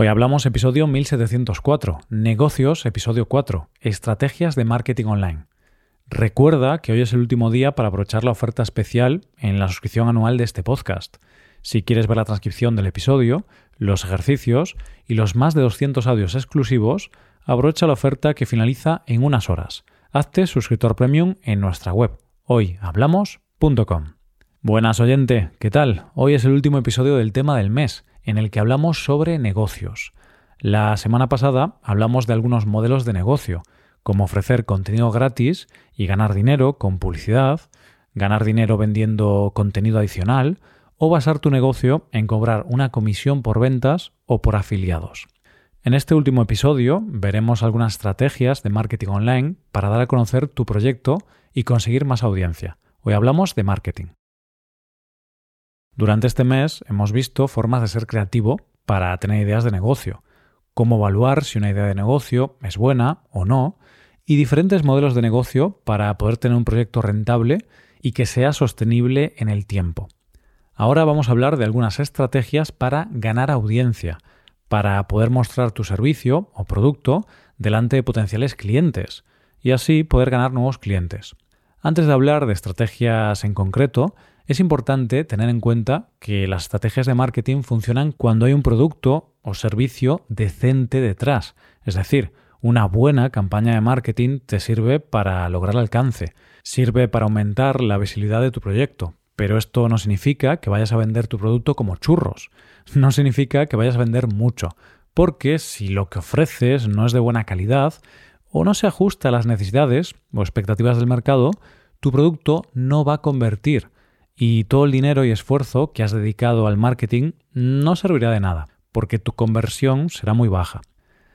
Hoy hablamos episodio 1704, negocios, episodio 4, estrategias de marketing online. Recuerda que hoy es el último día para aprovechar la oferta especial en la suscripción anual de este podcast. Si quieres ver la transcripción del episodio, los ejercicios y los más de 200 audios exclusivos, aprovecha la oferta que finaliza en unas horas. Hazte suscriptor premium en nuestra web hoyhablamos.com. Buenas oyente, ¿qué tal? Hoy es el último episodio del tema del mes en el que hablamos sobre negocios. La semana pasada hablamos de algunos modelos de negocio, como ofrecer contenido gratis y ganar dinero con publicidad, ganar dinero vendiendo contenido adicional o basar tu negocio en cobrar una comisión por ventas o por afiliados. En este último episodio veremos algunas estrategias de marketing online para dar a conocer tu proyecto y conseguir más audiencia. Hoy hablamos de marketing. Durante este mes hemos visto formas de ser creativo para tener ideas de negocio, cómo evaluar si una idea de negocio es buena o no, y diferentes modelos de negocio para poder tener un proyecto rentable y que sea sostenible en el tiempo. Ahora vamos a hablar de algunas estrategias para ganar audiencia, para poder mostrar tu servicio o producto delante de potenciales clientes y así poder ganar nuevos clientes. Antes de hablar de estrategias en concreto, es importante tener en cuenta que las estrategias de marketing funcionan cuando hay un producto o servicio decente detrás. Es decir, una buena campaña de marketing te sirve para lograr alcance, sirve para aumentar la visibilidad de tu proyecto, pero esto no significa que vayas a vender tu producto como churros, no significa que vayas a vender mucho, porque si lo que ofreces no es de buena calidad o no se ajusta a las necesidades o expectativas del mercado, tu producto no va a convertir y todo el dinero y esfuerzo que has dedicado al marketing no servirá de nada, porque tu conversión será muy baja.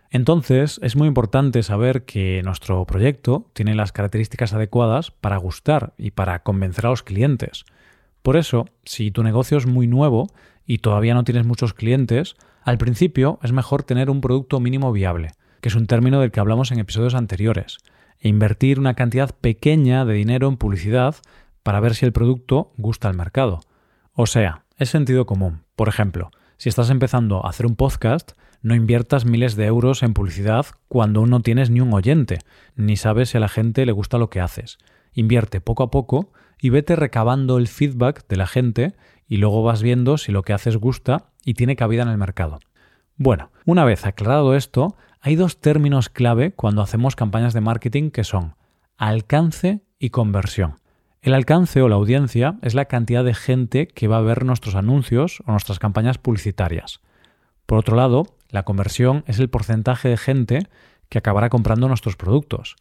Entonces es muy importante saber que nuestro proyecto tiene las características adecuadas para gustar y para convencer a los clientes. Por eso, si tu negocio es muy nuevo y todavía no tienes muchos clientes, al principio es mejor tener un producto mínimo viable, que es un término del que hablamos en episodios anteriores, e invertir una cantidad pequeña de dinero en publicidad para ver si el producto gusta al mercado. O sea, es sentido común. Por ejemplo, si estás empezando a hacer un podcast, no inviertas miles de euros en publicidad cuando aún no tienes ni un oyente, ni sabes si a la gente le gusta lo que haces. Invierte poco a poco y vete recabando el feedback de la gente y luego vas viendo si lo que haces gusta y tiene cabida en el mercado. Bueno, una vez aclarado esto, hay dos términos clave cuando hacemos campañas de marketing que son alcance y conversión. El alcance o la audiencia es la cantidad de gente que va a ver nuestros anuncios o nuestras campañas publicitarias. Por otro lado, la conversión es el porcentaje de gente que acabará comprando nuestros productos.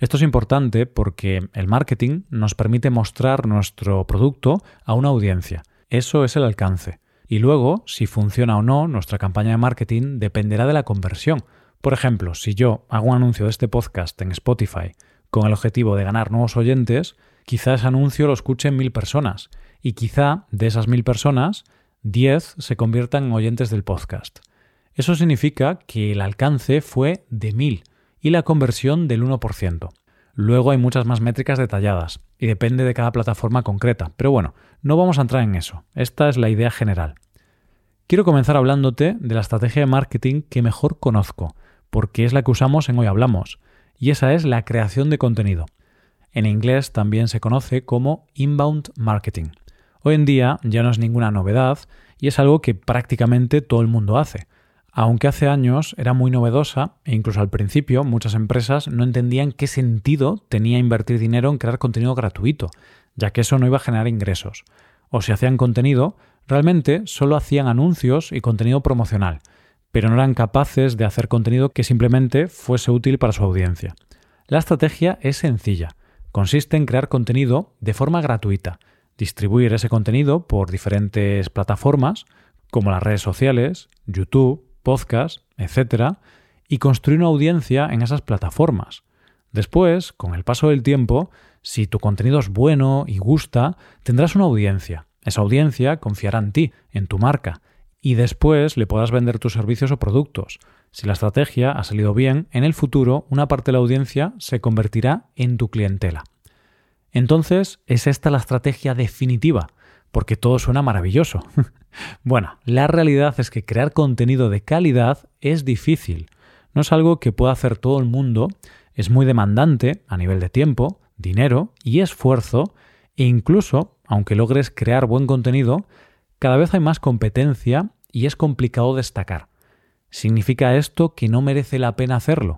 Esto es importante porque el marketing nos permite mostrar nuestro producto a una audiencia. Eso es el alcance. Y luego, si funciona o no, nuestra campaña de marketing dependerá de la conversión. Por ejemplo, si yo hago un anuncio de este podcast en Spotify con el objetivo de ganar nuevos oyentes, quizá ese anuncio lo escuchen mil personas y quizá de esas mil personas, diez se conviertan en oyentes del podcast. Eso significa que el alcance fue de mil y la conversión del 1%. Luego hay muchas más métricas detalladas y depende de cada plataforma concreta, pero bueno, no vamos a entrar en eso. Esta es la idea general. Quiero comenzar hablándote de la estrategia de marketing que mejor conozco, porque es la que usamos en Hoy Hablamos, y esa es la creación de contenido. En inglés también se conoce como inbound marketing. Hoy en día ya no es ninguna novedad y es algo que prácticamente todo el mundo hace. Aunque hace años era muy novedosa e incluso al principio muchas empresas no entendían qué sentido tenía invertir dinero en crear contenido gratuito, ya que eso no iba a generar ingresos. O si hacían contenido, realmente solo hacían anuncios y contenido promocional, pero no eran capaces de hacer contenido que simplemente fuese útil para su audiencia. La estrategia es sencilla consiste en crear contenido de forma gratuita, distribuir ese contenido por diferentes plataformas como las redes sociales, YouTube, podcast, etc., y construir una audiencia en esas plataformas. Después, con el paso del tiempo, si tu contenido es bueno y gusta, tendrás una audiencia. Esa audiencia confiará en ti, en tu marca, y después le podrás vender tus servicios o productos. Si la estrategia ha salido bien, en el futuro una parte de la audiencia se convertirá en tu clientela. Entonces, ¿es esta la estrategia definitiva porque todo suena maravilloso. bueno, la realidad es que crear contenido de calidad es difícil. No es algo que pueda hacer todo el mundo, es muy demandante a nivel de tiempo, dinero y esfuerzo, e incluso, aunque logres crear buen contenido, cada vez hay más competencia y es complicado destacar. ¿Significa esto que no merece la pena hacerlo?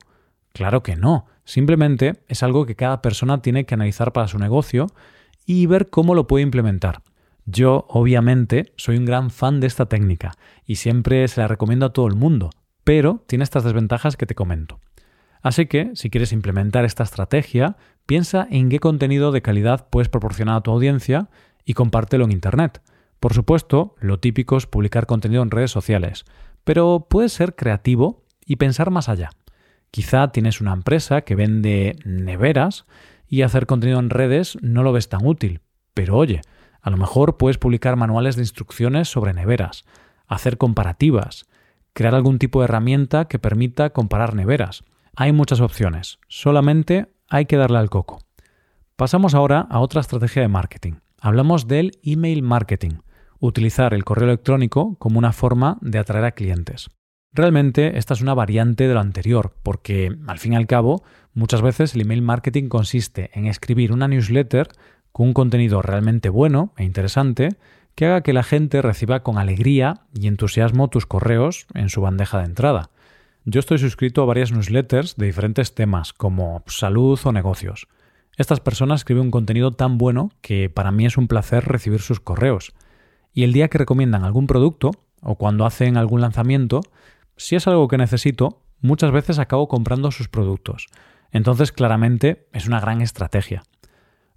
Claro que no. Simplemente es algo que cada persona tiene que analizar para su negocio y ver cómo lo puede implementar. Yo, obviamente, soy un gran fan de esta técnica y siempre se la recomiendo a todo el mundo, pero tiene estas desventajas que te comento. Así que, si quieres implementar esta estrategia, piensa en qué contenido de calidad puedes proporcionar a tu audiencia y compártelo en Internet. Por supuesto, lo típico es publicar contenido en redes sociales, pero puedes ser creativo y pensar más allá. Quizá tienes una empresa que vende neveras y hacer contenido en redes no lo ves tan útil. Pero oye, a lo mejor puedes publicar manuales de instrucciones sobre neveras, hacer comparativas, crear algún tipo de herramienta que permita comparar neveras. Hay muchas opciones, solamente hay que darle al coco. Pasamos ahora a otra estrategia de marketing. Hablamos del email marketing utilizar el correo electrónico como una forma de atraer a clientes. Realmente esta es una variante de lo anterior, porque al fin y al cabo muchas veces el email marketing consiste en escribir una newsletter con un contenido realmente bueno e interesante que haga que la gente reciba con alegría y entusiasmo tus correos en su bandeja de entrada. Yo estoy suscrito a varias newsletters de diferentes temas como salud o negocios. Estas personas escriben un contenido tan bueno que para mí es un placer recibir sus correos y el día que recomiendan algún producto o cuando hacen algún lanzamiento, si es algo que necesito, muchas veces acabo comprando sus productos. Entonces, claramente, es una gran estrategia.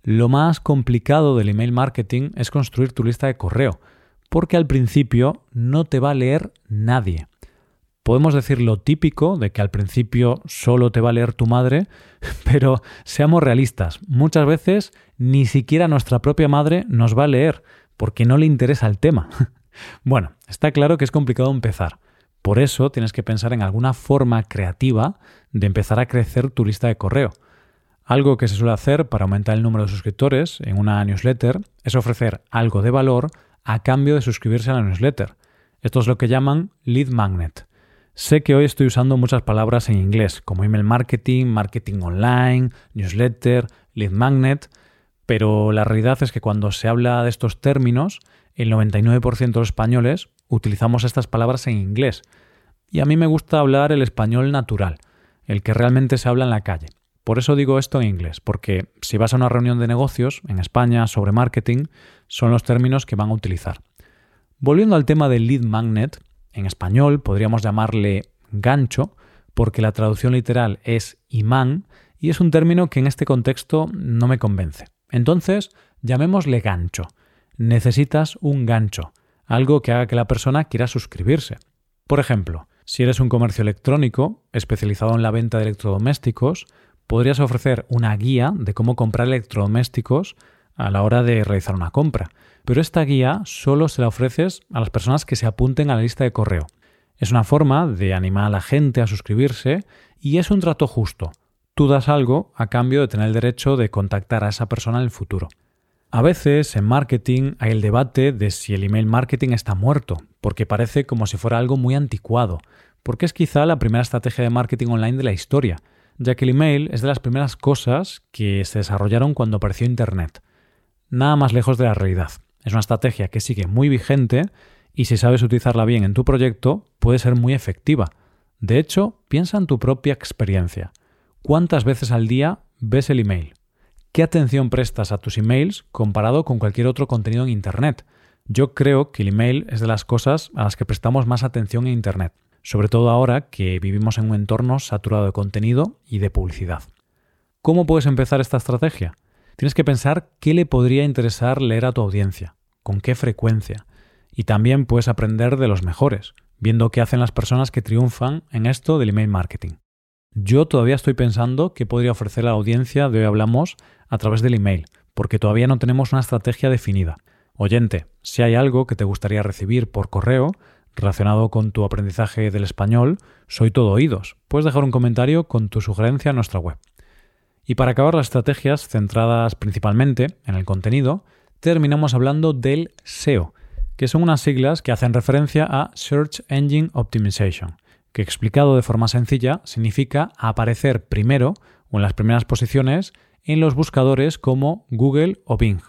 Lo más complicado del email marketing es construir tu lista de correo, porque al principio no te va a leer nadie. Podemos decir lo típico de que al principio solo te va a leer tu madre, pero seamos realistas, muchas veces ni siquiera nuestra propia madre nos va a leer, porque no le interesa el tema. bueno, está claro que es complicado empezar. Por eso tienes que pensar en alguna forma creativa de empezar a crecer tu lista de correo. Algo que se suele hacer para aumentar el número de suscriptores en una newsletter es ofrecer algo de valor a cambio de suscribirse a la newsletter. Esto es lo que llaman lead magnet. Sé que hoy estoy usando muchas palabras en inglés, como email marketing, marketing online, newsletter, lead magnet, pero la realidad es que cuando se habla de estos términos, el 99% de los españoles utilizamos estas palabras en inglés. Y a mí me gusta hablar el español natural, el que realmente se habla en la calle. Por eso digo esto en inglés, porque si vas a una reunión de negocios en España sobre marketing, son los términos que van a utilizar. Volviendo al tema del lead magnet, en español podríamos llamarle gancho, porque la traducción literal es imán, y es un término que en este contexto no me convence. Entonces, llamémosle gancho. Necesitas un gancho, algo que haga que la persona quiera suscribirse. Por ejemplo, si eres un comercio electrónico especializado en la venta de electrodomésticos, podrías ofrecer una guía de cómo comprar electrodomésticos a la hora de realizar una compra. Pero esta guía solo se la ofreces a las personas que se apunten a la lista de correo. Es una forma de animar a la gente a suscribirse y es un trato justo, tú das algo a cambio de tener el derecho de contactar a esa persona en el futuro. A veces en marketing hay el debate de si el email marketing está muerto, porque parece como si fuera algo muy anticuado, porque es quizá la primera estrategia de marketing online de la historia, ya que el email es de las primeras cosas que se desarrollaron cuando apareció Internet. Nada más lejos de la realidad. Es una estrategia que sigue muy vigente y si sabes utilizarla bien en tu proyecto puede ser muy efectiva. De hecho, piensa en tu propia experiencia. ¿Cuántas veces al día ves el email? ¿Qué atención prestas a tus emails comparado con cualquier otro contenido en Internet? Yo creo que el email es de las cosas a las que prestamos más atención en Internet, sobre todo ahora que vivimos en un entorno saturado de contenido y de publicidad. ¿Cómo puedes empezar esta estrategia? Tienes que pensar qué le podría interesar leer a tu audiencia, con qué frecuencia, y también puedes aprender de los mejores, viendo qué hacen las personas que triunfan en esto del email marketing. Yo todavía estoy pensando qué podría ofrecer a la audiencia de hoy hablamos a través del email, porque todavía no tenemos una estrategia definida. Oyente, si hay algo que te gustaría recibir por correo relacionado con tu aprendizaje del español, soy todo oídos. Puedes dejar un comentario con tu sugerencia en nuestra web. Y para acabar las estrategias centradas principalmente en el contenido, terminamos hablando del SEO, que son unas siglas que hacen referencia a Search Engine Optimization, que explicado de forma sencilla significa aparecer primero o en las primeras posiciones en los buscadores como Google o Bing.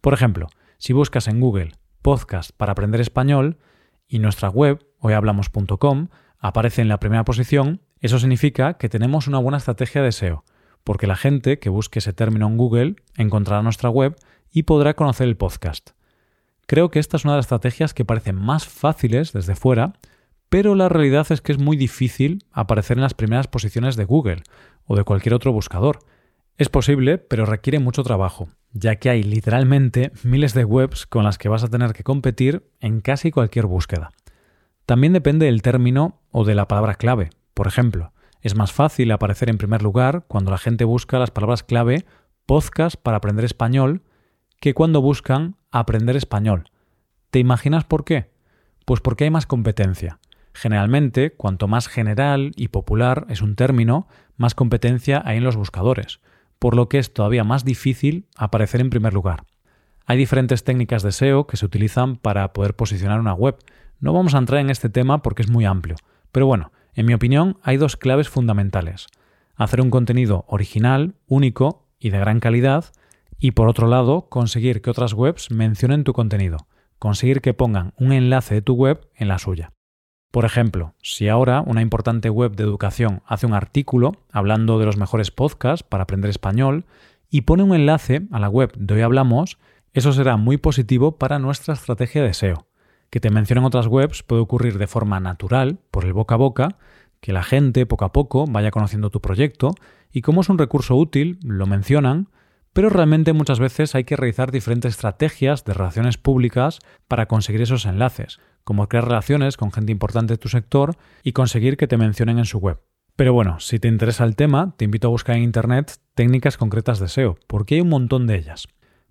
Por ejemplo, si buscas en Google podcast para aprender español y nuestra web, hoyhablamos.com, aparece en la primera posición, eso significa que tenemos una buena estrategia de SEO, porque la gente que busque ese término en Google encontrará nuestra web y podrá conocer el podcast. Creo que esta es una de las estrategias que parecen más fáciles desde fuera, pero la realidad es que es muy difícil aparecer en las primeras posiciones de Google o de cualquier otro buscador. Es posible, pero requiere mucho trabajo, ya que hay literalmente miles de webs con las que vas a tener que competir en casi cualquier búsqueda. También depende del término o de la palabra clave. Por ejemplo, es más fácil aparecer en primer lugar cuando la gente busca las palabras clave podcast para aprender español que cuando buscan aprender español. ¿Te imaginas por qué? Pues porque hay más competencia. Generalmente, cuanto más general y popular es un término, más competencia hay en los buscadores, por lo que es todavía más difícil aparecer en primer lugar. Hay diferentes técnicas de SEO que se utilizan para poder posicionar una web. No vamos a entrar en este tema porque es muy amplio, pero bueno, en mi opinión hay dos claves fundamentales. Hacer un contenido original, único y de gran calidad, y por otro lado, conseguir que otras webs mencionen tu contenido, conseguir que pongan un enlace de tu web en la suya. Por ejemplo, si ahora una importante web de educación hace un artículo hablando de los mejores podcasts para aprender español y pone un enlace a la web de hoy hablamos, eso será muy positivo para nuestra estrategia de SEO. Que te mencionen otras webs puede ocurrir de forma natural, por el boca a boca, que la gente poco a poco vaya conociendo tu proyecto y como es un recurso útil, lo mencionan, pero realmente muchas veces hay que realizar diferentes estrategias de relaciones públicas para conseguir esos enlaces, como crear relaciones con gente importante de tu sector y conseguir que te mencionen en su web. Pero bueno, si te interesa el tema, te invito a buscar en Internet técnicas concretas de SEO, porque hay un montón de ellas.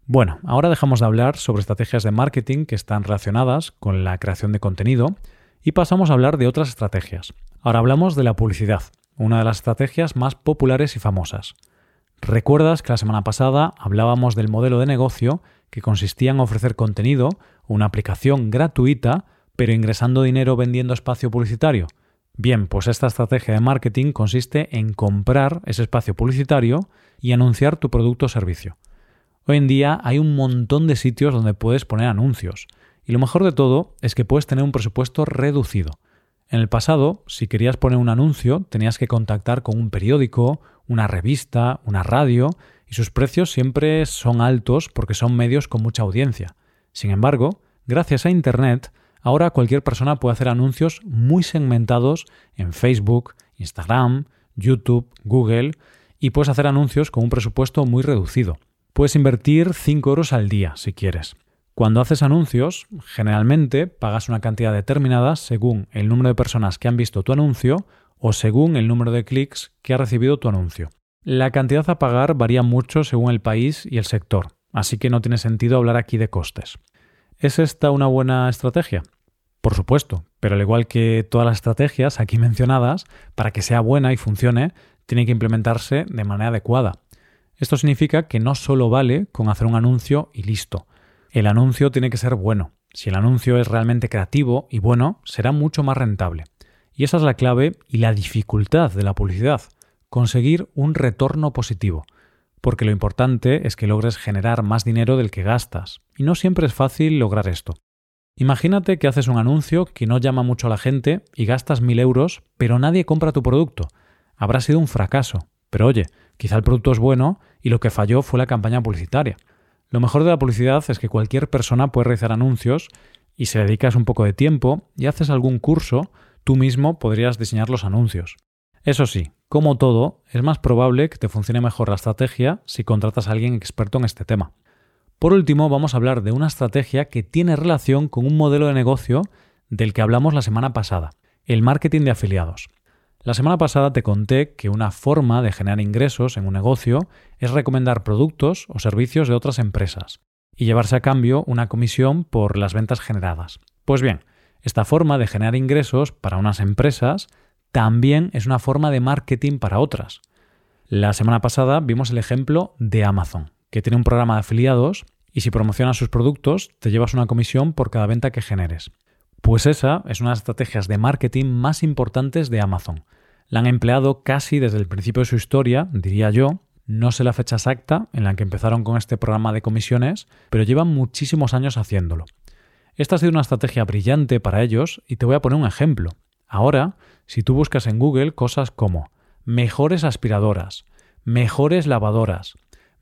Bueno, ahora dejamos de hablar sobre estrategias de marketing que están relacionadas con la creación de contenido y pasamos a hablar de otras estrategias. Ahora hablamos de la publicidad, una de las estrategias más populares y famosas. Recuerdas que la semana pasada hablábamos del modelo de negocio que consistía en ofrecer contenido, una aplicación gratuita, pero ingresando dinero vendiendo espacio publicitario. Bien, pues esta estrategia de marketing consiste en comprar ese espacio publicitario y anunciar tu producto o servicio. Hoy en día hay un montón de sitios donde puedes poner anuncios, y lo mejor de todo es que puedes tener un presupuesto reducido. En el pasado, si querías poner un anuncio, tenías que contactar con un periódico, una revista, una radio, y sus precios siempre son altos porque son medios con mucha audiencia. Sin embargo, gracias a Internet, ahora cualquier persona puede hacer anuncios muy segmentados en Facebook, Instagram, YouTube, Google, y puedes hacer anuncios con un presupuesto muy reducido. Puedes invertir 5 euros al día si quieres. Cuando haces anuncios, generalmente pagas una cantidad determinada según el número de personas que han visto tu anuncio o según el número de clics que ha recibido tu anuncio. La cantidad a pagar varía mucho según el país y el sector, así que no tiene sentido hablar aquí de costes. ¿Es esta una buena estrategia? Por supuesto, pero al igual que todas las estrategias aquí mencionadas, para que sea buena y funcione, tiene que implementarse de manera adecuada. Esto significa que no solo vale con hacer un anuncio y listo, el anuncio tiene que ser bueno. Si el anuncio es realmente creativo y bueno, será mucho más rentable. Y esa es la clave y la dificultad de la publicidad, conseguir un retorno positivo, porque lo importante es que logres generar más dinero del que gastas, y no siempre es fácil lograr esto. Imagínate que haces un anuncio que no llama mucho a la gente y gastas mil euros, pero nadie compra tu producto. Habrá sido un fracaso. Pero oye, quizá el producto es bueno y lo que falló fue la campaña publicitaria. Lo mejor de la publicidad es que cualquier persona puede realizar anuncios y si dedicas un poco de tiempo y haces algún curso, tú mismo podrías diseñar los anuncios. Eso sí, como todo, es más probable que te funcione mejor la estrategia si contratas a alguien experto en este tema. Por último, vamos a hablar de una estrategia que tiene relación con un modelo de negocio del que hablamos la semana pasada, el marketing de afiliados. La semana pasada te conté que una forma de generar ingresos en un negocio es recomendar productos o servicios de otras empresas y llevarse a cambio una comisión por las ventas generadas. Pues bien, esta forma de generar ingresos para unas empresas también es una forma de marketing para otras. La semana pasada vimos el ejemplo de Amazon, que tiene un programa de afiliados y si promocionas sus productos te llevas una comisión por cada venta que generes. Pues esa es una de las estrategias de marketing más importantes de Amazon. La han empleado casi desde el principio de su historia, diría yo. No sé la fecha exacta en la que empezaron con este programa de comisiones, pero llevan muchísimos años haciéndolo. Esta ha sido una estrategia brillante para ellos y te voy a poner un ejemplo. Ahora, si tú buscas en Google cosas como mejores aspiradoras, mejores lavadoras,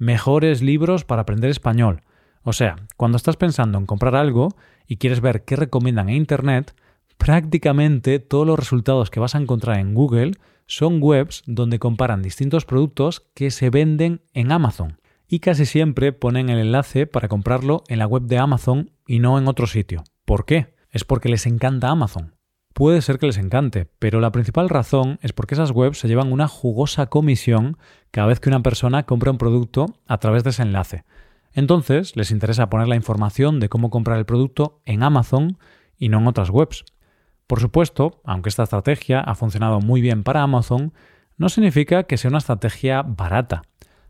mejores libros para aprender español, o sea, cuando estás pensando en comprar algo y quieres ver qué recomiendan en Internet, prácticamente todos los resultados que vas a encontrar en Google son webs donde comparan distintos productos que se venden en Amazon. Y casi siempre ponen el enlace para comprarlo en la web de Amazon y no en otro sitio. ¿Por qué? Es porque les encanta Amazon. Puede ser que les encante, pero la principal razón es porque esas webs se llevan una jugosa comisión cada vez que una persona compra un producto a través de ese enlace. Entonces les interesa poner la información de cómo comprar el producto en Amazon y no en otras webs. Por supuesto, aunque esta estrategia ha funcionado muy bien para Amazon, no significa que sea una estrategia barata.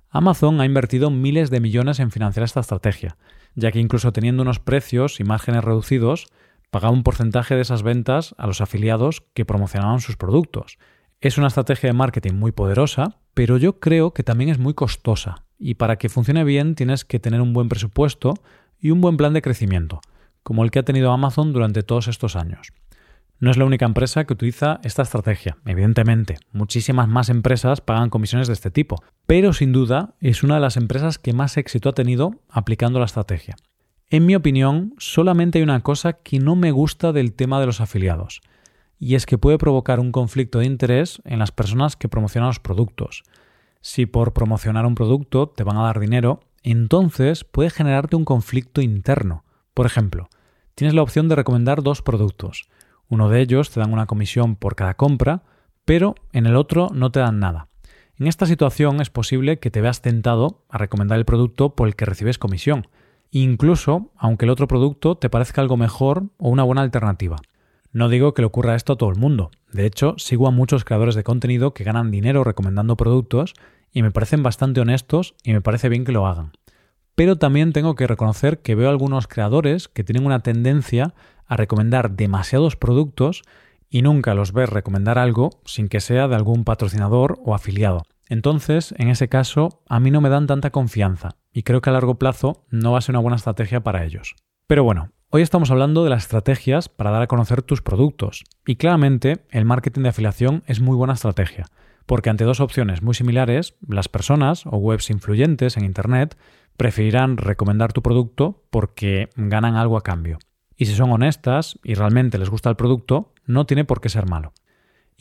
Amazon ha invertido miles de millones en financiar esta estrategia, ya que incluso teniendo unos precios y márgenes reducidos, pagaba un porcentaje de esas ventas a los afiliados que promocionaban sus productos. Es una estrategia de marketing muy poderosa, pero yo creo que también es muy costosa, y para que funcione bien tienes que tener un buen presupuesto y un buen plan de crecimiento, como el que ha tenido Amazon durante todos estos años. No es la única empresa que utiliza esta estrategia, evidentemente. Muchísimas más empresas pagan comisiones de este tipo, pero sin duda es una de las empresas que más éxito ha tenido aplicando la estrategia. En mi opinión, solamente hay una cosa que no me gusta del tema de los afiliados, y es que puede provocar un conflicto de interés en las personas que promocionan los productos. Si por promocionar un producto te van a dar dinero, entonces puede generarte un conflicto interno. Por ejemplo, tienes la opción de recomendar dos productos. Uno de ellos te dan una comisión por cada compra, pero en el otro no te dan nada. En esta situación es posible que te veas tentado a recomendar el producto por el que recibes comisión, incluso aunque el otro producto te parezca algo mejor o una buena alternativa. No digo que le ocurra esto a todo el mundo. De hecho, sigo a muchos creadores de contenido que ganan dinero recomendando productos y me parecen bastante honestos y me parece bien que lo hagan. Pero también tengo que reconocer que veo algunos creadores que tienen una tendencia a recomendar demasiados productos y nunca los ves recomendar algo sin que sea de algún patrocinador o afiliado. Entonces, en ese caso, a mí no me dan tanta confianza y creo que a largo plazo no va a ser una buena estrategia para ellos. Pero bueno, Hoy estamos hablando de las estrategias para dar a conocer tus productos y claramente el marketing de afiliación es muy buena estrategia, porque ante dos opciones muy similares, las personas o webs influyentes en Internet preferirán recomendar tu producto porque ganan algo a cambio. Y si son honestas y realmente les gusta el producto, no tiene por qué ser malo.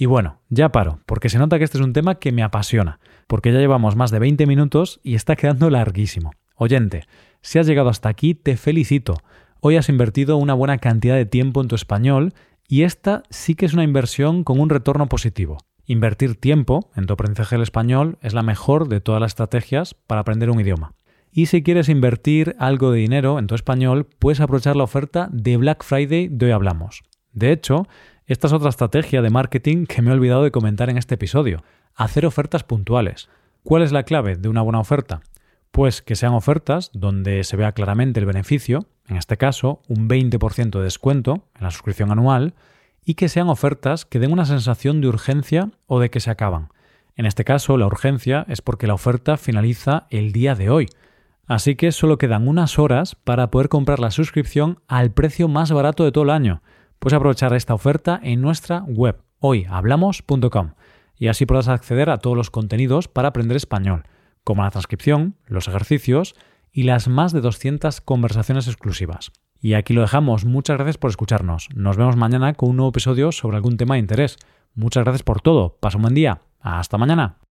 Y bueno, ya paro, porque se nota que este es un tema que me apasiona, porque ya llevamos más de 20 minutos y está quedando larguísimo. Oyente, si has llegado hasta aquí, te felicito Hoy has invertido una buena cantidad de tiempo en tu español y esta sí que es una inversión con un retorno positivo. Invertir tiempo en tu aprendizaje del español es la mejor de todas las estrategias para aprender un idioma. Y si quieres invertir algo de dinero en tu español, puedes aprovechar la oferta de Black Friday de hoy hablamos. De hecho, esta es otra estrategia de marketing que me he olvidado de comentar en este episodio. Hacer ofertas puntuales. ¿Cuál es la clave de una buena oferta? Pues que sean ofertas donde se vea claramente el beneficio, en este caso un 20% de descuento en la suscripción anual, y que sean ofertas que den una sensación de urgencia o de que se acaban. En este caso, la urgencia es porque la oferta finaliza el día de hoy, así que solo quedan unas horas para poder comprar la suscripción al precio más barato de todo el año. Puedes aprovechar esta oferta en nuestra web hoyhablamos.com y así podrás acceder a todos los contenidos para aprender español como la transcripción, los ejercicios y las más de 200 conversaciones exclusivas. Y aquí lo dejamos. Muchas gracias por escucharnos. Nos vemos mañana con un nuevo episodio sobre algún tema de interés. Muchas gracias por todo. Pasa un buen día. Hasta mañana.